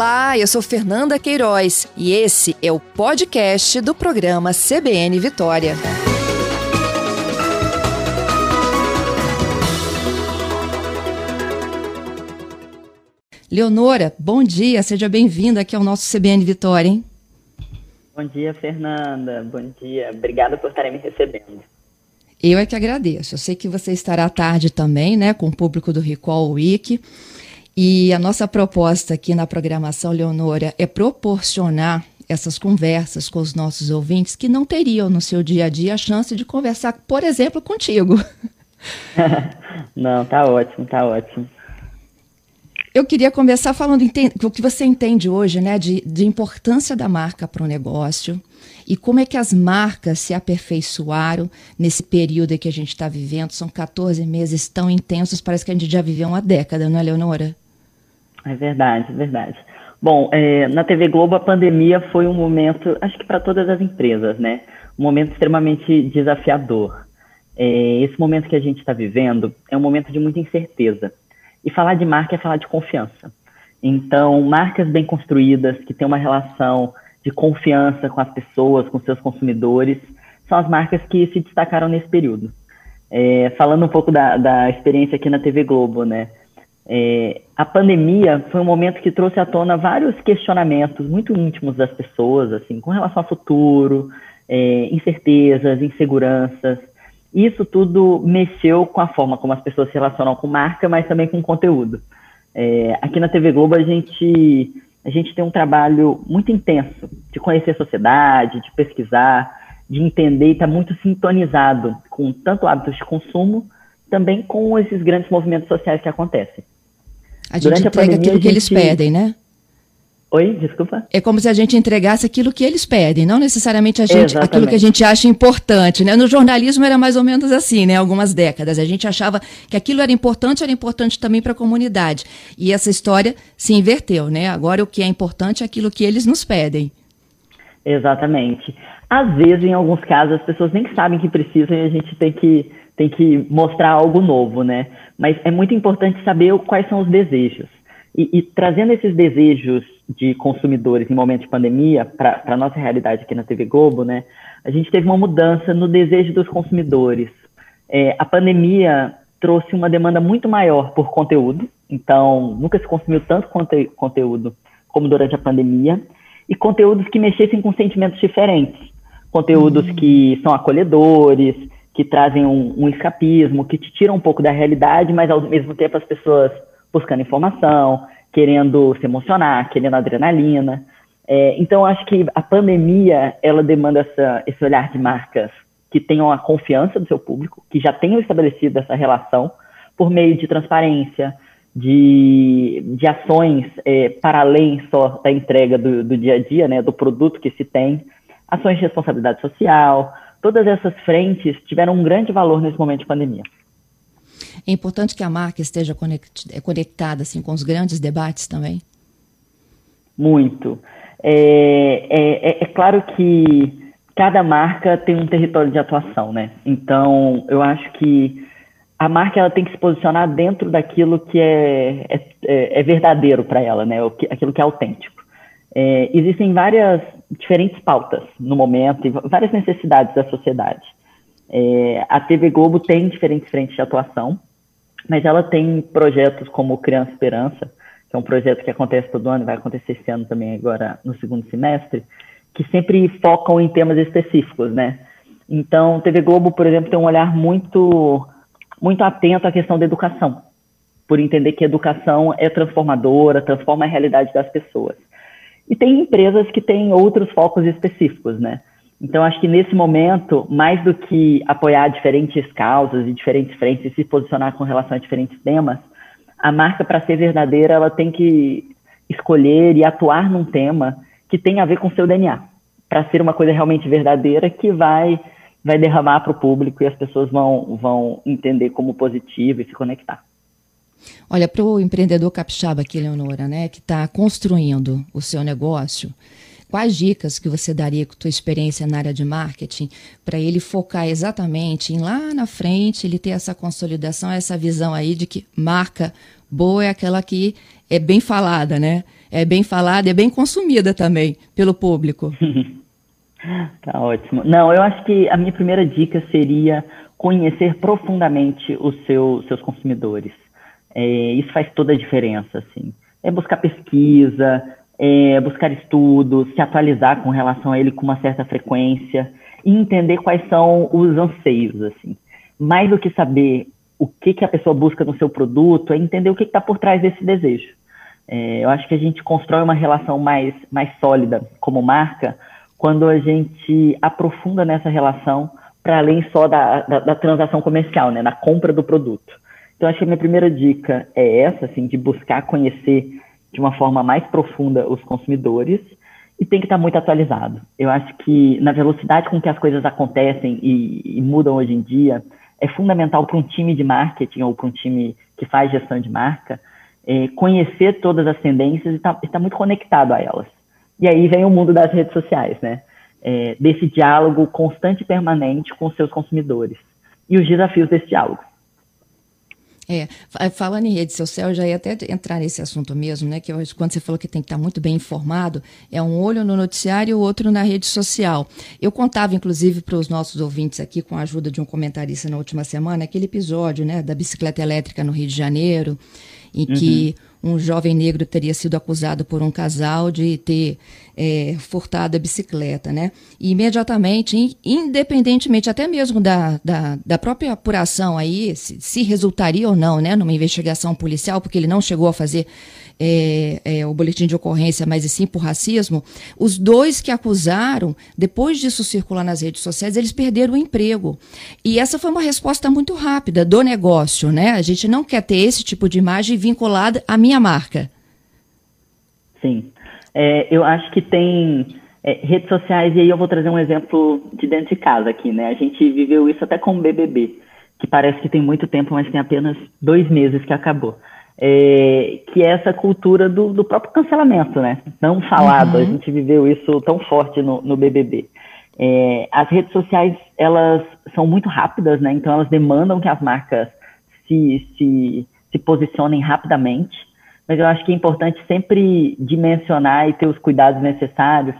Olá, eu sou Fernanda Queiroz e esse é o podcast do programa CBN Vitória. Leonora, bom dia, seja bem-vinda aqui ao nosso CBN Vitória, hein? Bom dia, Fernanda. Bom dia. Obrigada por estarem me recebendo. Eu é que agradeço. Eu sei que você estará à tarde também, né, com o público do Recall Week. E a nossa proposta aqui na programação, Leonora, é proporcionar essas conversas com os nossos ouvintes que não teriam no seu dia a dia a chance de conversar, por exemplo, contigo. não, tá ótimo, tá ótimo. Eu queria começar falando o que você entende hoje, né, de, de importância da marca para o negócio e como é que as marcas se aperfeiçoaram nesse período que a gente está vivendo. São 14 meses tão intensos, parece que a gente já viveu uma década, não é, Leonora? É verdade, é verdade. Bom, é, na TV Globo a pandemia foi um momento, acho que para todas as empresas, né, um momento extremamente desafiador. É, esse momento que a gente está vivendo é um momento de muita incerteza e falar de marca é falar de confiança. Então, marcas bem construídas, que têm uma relação de confiança com as pessoas, com seus consumidores, são as marcas que se destacaram nesse período. É, falando um pouco da, da, experiência aqui na TV Globo, né? É, a pandemia foi um momento que trouxe à tona vários questionamentos muito íntimos das pessoas, assim, com relação ao futuro, é, incertezas, inseguranças. Isso tudo mexeu com a forma como as pessoas se relacionam com marca, mas também com conteúdo. É, aqui na TV Globo a gente, a gente tem um trabalho muito intenso de conhecer a sociedade, de pesquisar, de entender e estar tá muito sintonizado com tanto hábitos de consumo, também com esses grandes movimentos sociais que acontecem. A gente Durante entrega a pandemia, aquilo que gente... eles pedem, né? Oi, desculpa. É como se a gente entregasse aquilo que eles pedem, não necessariamente a gente, aquilo que a gente acha importante, né? No jornalismo era mais ou menos assim, né? Algumas décadas a gente achava que aquilo era importante, era importante também para a comunidade. E essa história se inverteu, né? Agora o que é importante é aquilo que eles nos pedem. Exatamente. Às vezes, em alguns casos, as pessoas nem sabem que precisam e a gente tem que tem que mostrar algo novo, né? Mas é muito importante saber quais são os desejos. E, e, trazendo esses desejos de consumidores em momento de pandemia para a nossa realidade aqui na TV Globo, né, a gente teve uma mudança no desejo dos consumidores. É, a pandemia trouxe uma demanda muito maior por conteúdo, então nunca se consumiu tanto conte conteúdo como durante a pandemia, e conteúdos que mexessem com sentimentos diferentes, conteúdos uhum. que são acolhedores, que trazem um, um escapismo, que te tiram um pouco da realidade, mas ao mesmo tempo as pessoas buscando informação, querendo se emocionar, querendo adrenalina. É, então, acho que a pandemia, ela demanda essa, esse olhar de marcas que tenham a confiança do seu público, que já tenham estabelecido essa relação por meio de transparência, de, de ações é, para além só da entrega do, do dia a dia, né, do produto que se tem, ações de responsabilidade social, todas essas frentes tiveram um grande valor nesse momento de pandemia. É importante que a marca esteja é, conectada assim, com os grandes debates também? Muito. É, é, é, é claro que cada marca tem um território de atuação, né? Então, eu acho que a marca ela tem que se posicionar dentro daquilo que é, é, é, é verdadeiro para ela, né? Aquilo que é autêntico. É, existem várias diferentes pautas no momento e várias necessidades da sociedade. É, a TV Globo tem diferentes frentes de atuação, mas ela tem projetos como Criança Esperança, que é um projeto que acontece todo ano, vai acontecer esse ano também agora no segundo semestre, que sempre focam em temas específicos, né? Então, TV Globo, por exemplo, tem um olhar muito muito atento à questão da educação, por entender que educação é transformadora, transforma a realidade das pessoas. E tem empresas que têm outros focos específicos, né? Então, acho que nesse momento, mais do que apoiar diferentes causas e diferentes frentes e se posicionar com relação a diferentes temas, a marca, para ser verdadeira, ela tem que escolher e atuar num tema que tem a ver com seu DNA, para ser uma coisa realmente verdadeira que vai vai derramar para o público e as pessoas vão, vão entender como positivo e se conectar. Olha, para o empreendedor capixaba aqui, Leonora, né, que está construindo o seu negócio, quais dicas que você daria com a tua experiência na área de marketing para ele focar exatamente em lá na frente, ele ter essa consolidação, essa visão aí de que marca Boa é aquela que é bem falada, né? É bem falada é bem consumida também pelo público. tá ótimo. Não, eu acho que a minha primeira dica seria conhecer profundamente os seu, seus consumidores. É, isso faz toda a diferença, assim. É buscar pesquisa, é buscar estudos, se atualizar com relação a ele com uma certa frequência e entender quais são os anseios, assim. Mais do que saber o que, que a pessoa busca no seu produto, é entender o que está por trás desse desejo. É, eu acho que a gente constrói uma relação mais, mais sólida como marca quando a gente aprofunda nessa relação para além só da, da, da, transação comercial, né, da compra do produto. Então, acho que a minha primeira dica é essa, assim, de buscar conhecer de uma forma mais profunda os consumidores e tem que estar muito atualizado. Eu acho que na velocidade com que as coisas acontecem e, e mudam hoje em dia, é fundamental para um time de marketing ou para um time que faz gestão de marca é, conhecer todas as tendências e estar tá, tá muito conectado a elas. E aí vem o mundo das redes sociais, né? É, desse diálogo constante e permanente com seus consumidores e os desafios desse diálogo. É, falando em rede social, eu já ia até entrar nesse assunto mesmo, né? Que quando você falou que tem que estar muito bem informado, é um olho no noticiário e o outro na rede social. Eu contava, inclusive, para os nossos ouvintes aqui, com a ajuda de um comentarista na última semana, aquele episódio, né, da bicicleta elétrica no Rio de Janeiro, em uhum. que um jovem negro teria sido acusado por um casal de ter é, furtado a bicicleta, né? E imediatamente, independentemente até mesmo da, da, da própria apuração aí, se, se, resultaria ou não, né, numa investigação policial, porque ele não chegou a fazer é, é, o boletim de ocorrência, mas e sim por racismo, os dois que acusaram, depois disso circular nas redes sociais, eles perderam o emprego. E essa foi uma resposta muito rápida do negócio, né? A gente não quer ter esse tipo de imagem vinculada à minha marca. Sim. É, eu acho que tem é, redes sociais, e aí eu vou trazer um exemplo de dentro de casa aqui, né? A gente viveu isso até com o BBB, que parece que tem muito tempo, mas tem apenas dois meses que acabou é, que é essa cultura do, do, próprio cancelamento, né? Não falado, uhum. a gente viveu isso tão forte no, no BBB. É, as redes sociais, elas são muito rápidas, né? Então, elas demandam que as marcas se, se, se posicionem rapidamente, mas eu acho que é importante sempre dimensionar e ter os cuidados necessários,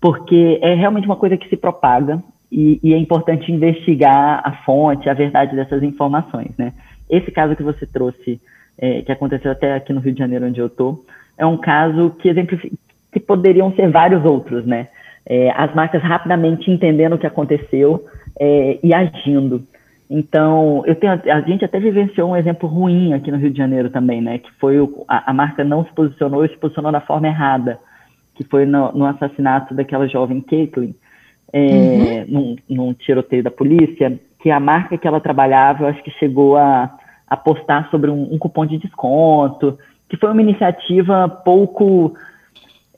porque é realmente uma coisa que se propaga e, e é importante investigar a fonte, a verdade dessas informações, né? Esse caso que você trouxe é, que aconteceu até aqui no Rio de Janeiro, onde eu estou, é um caso que exemplifica que poderiam ser vários outros, né? É, as marcas rapidamente entendendo o que aconteceu é, e agindo. Então, eu tenho, a gente até vivenciou um exemplo ruim aqui no Rio de Janeiro também, né? Que foi o, a, a, marca não se posicionou e se posicionou da forma errada, que foi no, no assassinato daquela jovem Caitlyn, é, uhum. num, num tiroteio da polícia, que a marca que ela trabalhava, eu acho que chegou a apostar sobre um, um, cupom de desconto, que foi uma iniciativa pouco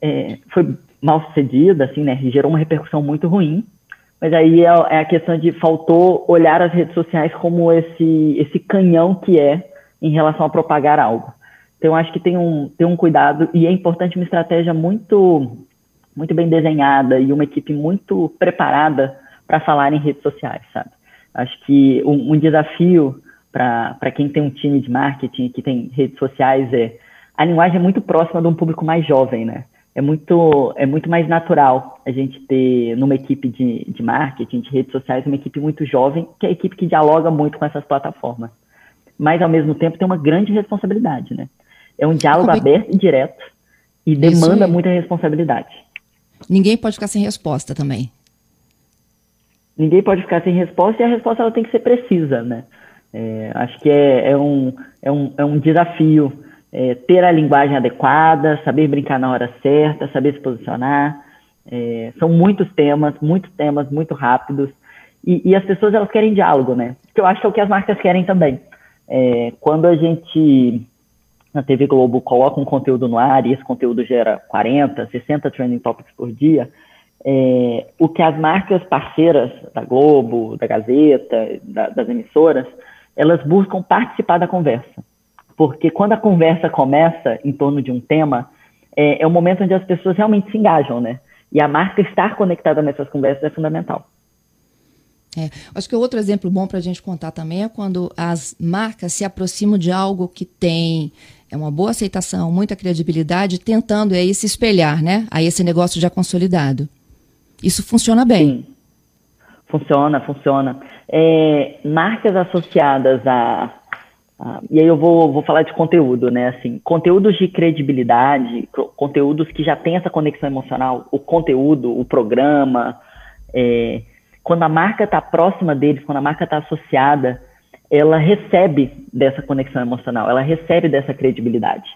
é, foi mal sucedida, assim, né? Gerou uma repercussão muito ruim. Mas aí é, é, a questão de faltou olhar as redes sociais como esse esse canhão que é em relação a propagar algo. Então acho que tem um tem um cuidado e é importante uma estratégia muito muito bem desenhada e uma equipe muito preparada para falar em redes sociais, sabe? Acho que um, um desafio para quem tem um time de marketing que tem redes sociais, é, a linguagem é muito próxima de um público mais jovem, né? É muito, é muito mais natural a gente ter numa equipe de, de marketing, de redes sociais, uma equipe muito jovem, que é a equipe que dialoga muito com essas plataformas. Mas, ao mesmo tempo, tem uma grande responsabilidade, né? É um diálogo Como... aberto e direto e demanda Isso. muita responsabilidade. Ninguém pode ficar sem resposta também. Ninguém pode ficar sem resposta e a resposta ela tem que ser precisa, né? É, acho que é, é, um, é, um, é um desafio é, ter a linguagem adequada, saber brincar na hora certa, saber se posicionar. É, são muitos temas, muitos temas muito rápidos. E, e, as pessoas elas querem diálogo, né? Que eu acho que é o que as marcas querem também. É, quando a gente na TV Globo coloca um conteúdo no ar e esse conteúdo gera 40, 60 trending topics por dia, é, o que as marcas parceiras da Globo, da Gazeta, da, das emissoras, elas buscam participar da conversa. Porque quando a conversa começa em torno de um tema, é, é o momento onde as pessoas realmente se engajam, né? E a marca estar conectada nessas conversas é fundamental. É, acho que outro exemplo bom para a gente contar também é quando as marcas se aproximam de algo que tem é uma boa aceitação, muita credibilidade, tentando aí se espelhar, né? A esse negócio já consolidado. Isso funciona bem. Sim. Funciona, funciona. É, marcas associadas a, a, E aí eu vou, vou falar de conteúdo, né? Assim, conteúdos de credibilidade, conteúdos que já têm essa conexão emocional, o conteúdo, o programa. É, quando a marca está próxima deles, quando a marca está associada, ela recebe dessa conexão emocional, ela recebe dessa credibilidade.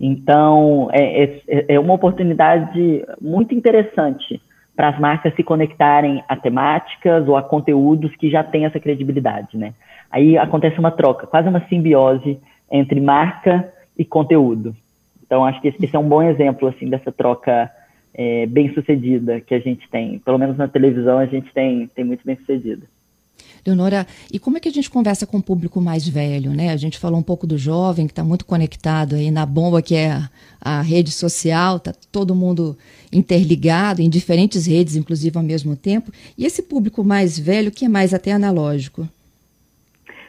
Então, é, é, é uma oportunidade muito interessante para as marcas se conectarem a temáticas ou a conteúdos que já têm essa credibilidade, né? Aí acontece uma troca, quase uma simbiose entre marca e conteúdo. Então, acho que esse é um bom exemplo, assim, dessa troca é, bem sucedida que a gente tem. Pelo menos na televisão a gente tem, tem muito bem sucedida. Leonora, e como é que a gente conversa com o público mais velho, né? A gente falou um pouco do jovem que está muito conectado aí na bomba que é a, rede social, está todo mundo interligado em diferentes redes, inclusive ao mesmo tempo. E esse público mais velho que é mais até analógico?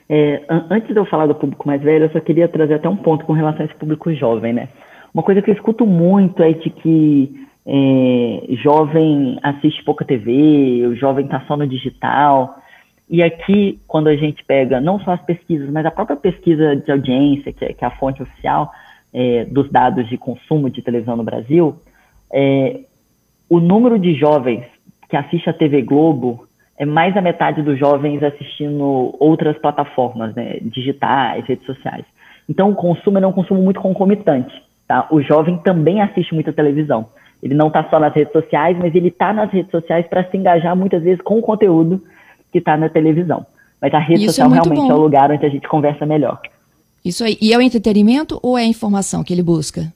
É, antes de eu falar do público mais velho, eu só queria trazer até um ponto com relação a esse público jovem, né? Uma coisa que eu escuto muito é de que é, jovem assiste pouca TV, o jovem está só no digital. E aqui, quando a gente pega não só as pesquisas, mas a própria pesquisa de audiência, que é, que é a fonte oficial é, dos dados de consumo de televisão no Brasil, é, o número de jovens que assiste a TV Globo é mais da metade dos jovens assistindo outras plataformas, né, digitais, redes sociais. Então, o consumo é um consumo muito concomitante. Tá? O jovem também assiste muita televisão. Ele não está só nas redes sociais, mas ele está nas redes sociais para se engajar muitas vezes com o conteúdo que está na televisão. Mas a rede Isso é social é realmente bom. é o lugar onde a gente conversa melhor. Isso aí. E é o entretenimento ou é a informação que ele busca?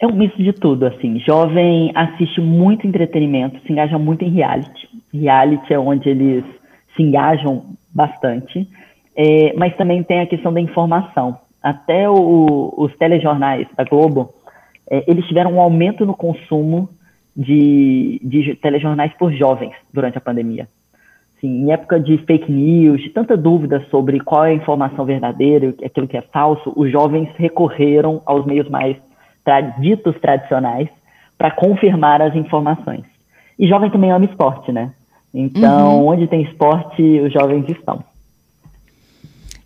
É um misto de tudo, assim. Jovem assiste muito entretenimento, se engaja muito em reality. Reality é onde eles se engajam bastante. É, mas também tem a questão da informação. Até o, os telejornais da Globo, é, eles tiveram um aumento no consumo de, de telejornais por jovens durante a pandemia assim, em época de fake news, de tanta dúvida sobre qual é a informação verdadeira, aquilo que é falso, os jovens recorreram aos meios mais tra ditos tradicionais para confirmar as informações. E jovem também ama esporte, né? Então, uhum. onde tem esporte, os jovens estão.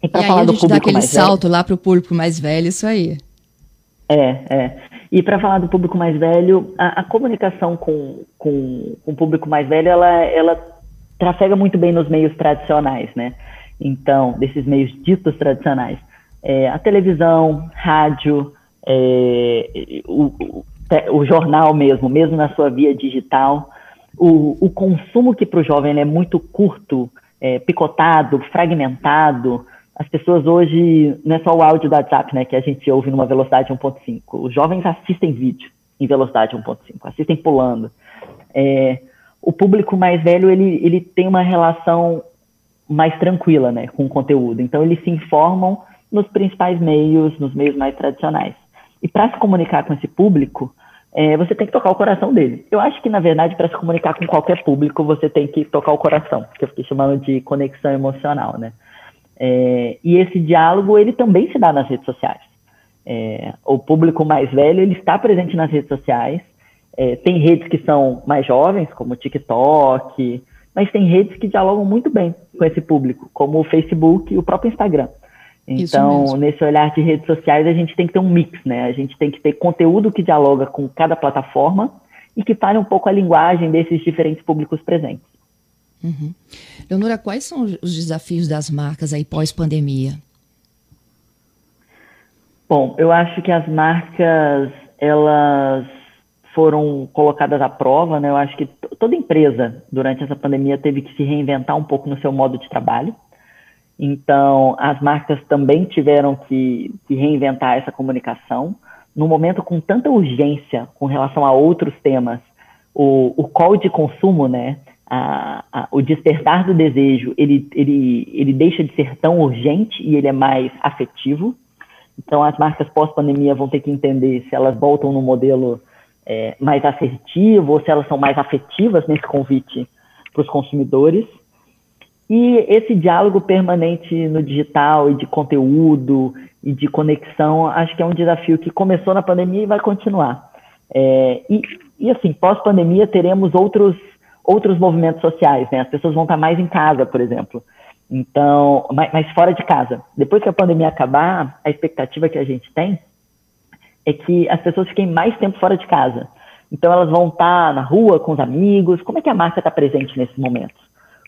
E, para falar do público dá aquele mais salto velho, lá para o público mais velho, isso aí. É, é. E para falar do público mais velho, a, a comunicação com, com, com, o público mais velho, ela, ela trafega muito bem nos meios tradicionais, né? Então, desses meios ditos tradicionais. É, a televisão, rádio, é, o, o, jornal mesmo, mesmo na sua via digital. O, o consumo que para o jovem é muito curto, é, picotado, fragmentado. As pessoas hoje, não é só o áudio do WhatsApp, né, que a gente ouve numa velocidade 1.5. Os jovens assistem vídeo em velocidade 1.5, assistem pulando. É, o público mais velho ele, ele tem uma relação mais tranquila né, com o conteúdo. Então, eles se informam nos principais meios, nos meios mais tradicionais. E para se comunicar com esse público, é, você tem que tocar o coração dele. Eu acho que, na verdade, para se comunicar com qualquer público, você tem que tocar o coração, que eu fiquei chamando de conexão emocional, né? É, e esse diálogo, ele também se dá nas redes sociais. É, o público mais velho, ele está presente nas redes sociais, é, tem redes que são mais jovens, como o TikTok, mas tem redes que dialogam muito bem com esse público, como o Facebook e o próprio Instagram. Então, nesse olhar de redes sociais, a gente tem que ter um mix, né? A gente tem que ter conteúdo que dialoga com cada plataforma e que fale um pouco a linguagem desses diferentes públicos presentes. Uhum. Leonora, quais são os desafios das marcas aí pós-pandemia? Bom, eu acho que as marcas, elas foram colocadas à prova, né? Eu acho que toda empresa durante essa pandemia teve que se reinventar um pouco no seu modo de trabalho. Então, as marcas também tiveram que, que reinventar essa comunicação. No momento com tanta urgência com relação a outros temas, o, o call de consumo, né? A, a, o despertar do desejo, ele, ele, ele deixa de ser tão urgente e ele é mais afetivo. Então, as marcas pós-pandemia vão ter que entender se elas voltam no modelo é, mais assertivo ou se elas são mais afetivas nesse convite para os consumidores. E esse diálogo permanente no digital e de conteúdo e de conexão, acho que é um desafio que começou na pandemia e vai continuar. É, e, e, assim, pós-pandemia teremos outros, outros movimentos sociais, né? As pessoas vão estar mais em casa, por exemplo. Então, mas, mas fora de casa. Depois que a pandemia acabar, a expectativa que a gente tem é que as pessoas fiquem mais tempo fora de casa. Então, elas vão estar na rua com os amigos. Como é que a marca está presente nesses momentos?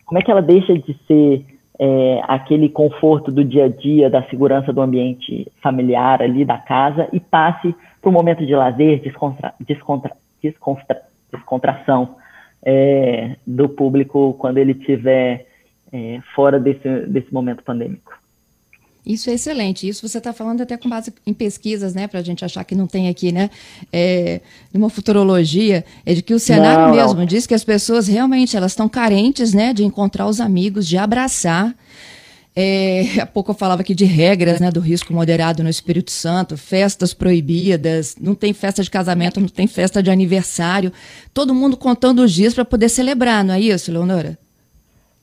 Como é que ela deixa de ser é, aquele conforto do dia a dia, da segurança do ambiente familiar ali da casa e passe para um momento de lazer, descontra, descontra, descontra, descontração é, do público quando ele estiver é, fora desse, desse momento pandêmico. Isso é excelente. Isso você está falando até com base em pesquisas, né? Para a gente achar que não tem aqui, né? É, uma futurologia, é de que o cenário não, mesmo não. diz que as pessoas realmente elas estão carentes, né? De encontrar os amigos, de abraçar. É, há pouco eu falava aqui de regras, né? Do risco moderado no Espírito Santo, festas proibidas, não tem festa de casamento, não tem festa de aniversário. Todo mundo contando os dias para poder celebrar, não é isso, Leonora?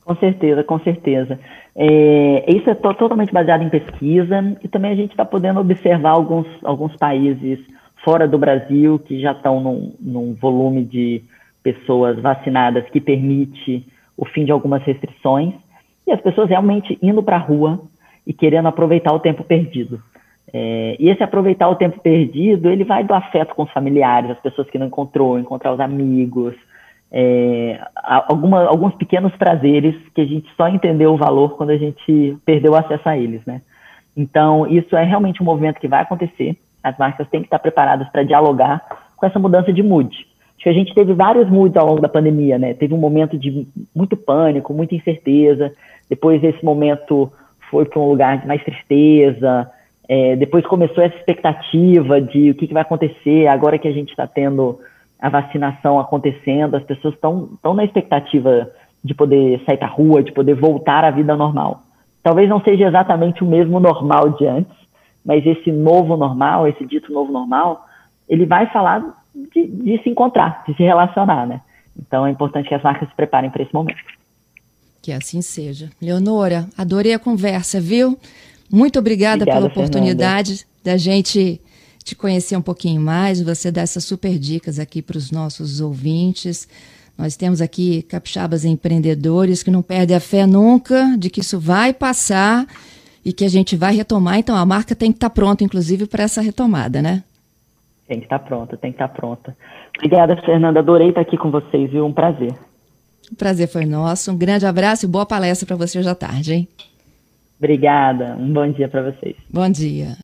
Com certeza, com certeza. É, isso é totalmente baseado em pesquisa e também a gente está podendo observar alguns, alguns países fora do Brasil que já estão num, num volume de pessoas vacinadas que permite o fim de algumas restrições e as pessoas realmente indo para a rua e querendo aproveitar o tempo perdido. É, e esse aproveitar o tempo perdido, ele vai do afeto com os familiares, as pessoas que não encontrou, encontrar os amigos, é, alguma, alguns pequenos prazeres que a gente só entendeu o valor quando a gente perdeu acesso a eles, né? Então, isso é realmente um movimento que vai acontecer. As marcas têm que estar preparadas para dialogar com essa mudança de mood. Acho que a gente teve vários moods ao longo da pandemia, né? Teve um momento de muito pânico, muita incerteza. Depois esse momento foi para um lugar de mais tristeza. É, depois começou essa expectativa de o que, que vai acontecer agora que a gente está tendo a vacinação acontecendo, as pessoas estão na expectativa de poder sair para a rua, de poder voltar à vida normal. Talvez não seja exatamente o mesmo normal de antes, mas esse novo normal, esse dito novo normal, ele vai falar de, de se encontrar, de se relacionar, né? Então é importante que as marcas se preparem para esse momento. Que assim seja. Leonora, adorei a conversa, viu? Muito obrigada, obrigada pela oportunidade Fernanda. da gente te conhecer um pouquinho mais, você dá essas super dicas aqui para os nossos ouvintes. Nós temos aqui capixabas empreendedores que não perdem a fé nunca de que isso vai passar e que a gente vai retomar. Então a marca tem que estar tá pronta, inclusive, para essa retomada, né? Tem que estar tá pronta, tem que estar tá pronta. Obrigada, Fernanda. Adorei estar aqui com vocês, viu? Um prazer. O prazer foi nosso. Um grande abraço e boa palestra para você hoje à tarde, hein? Obrigada. Um bom dia para vocês. Bom dia.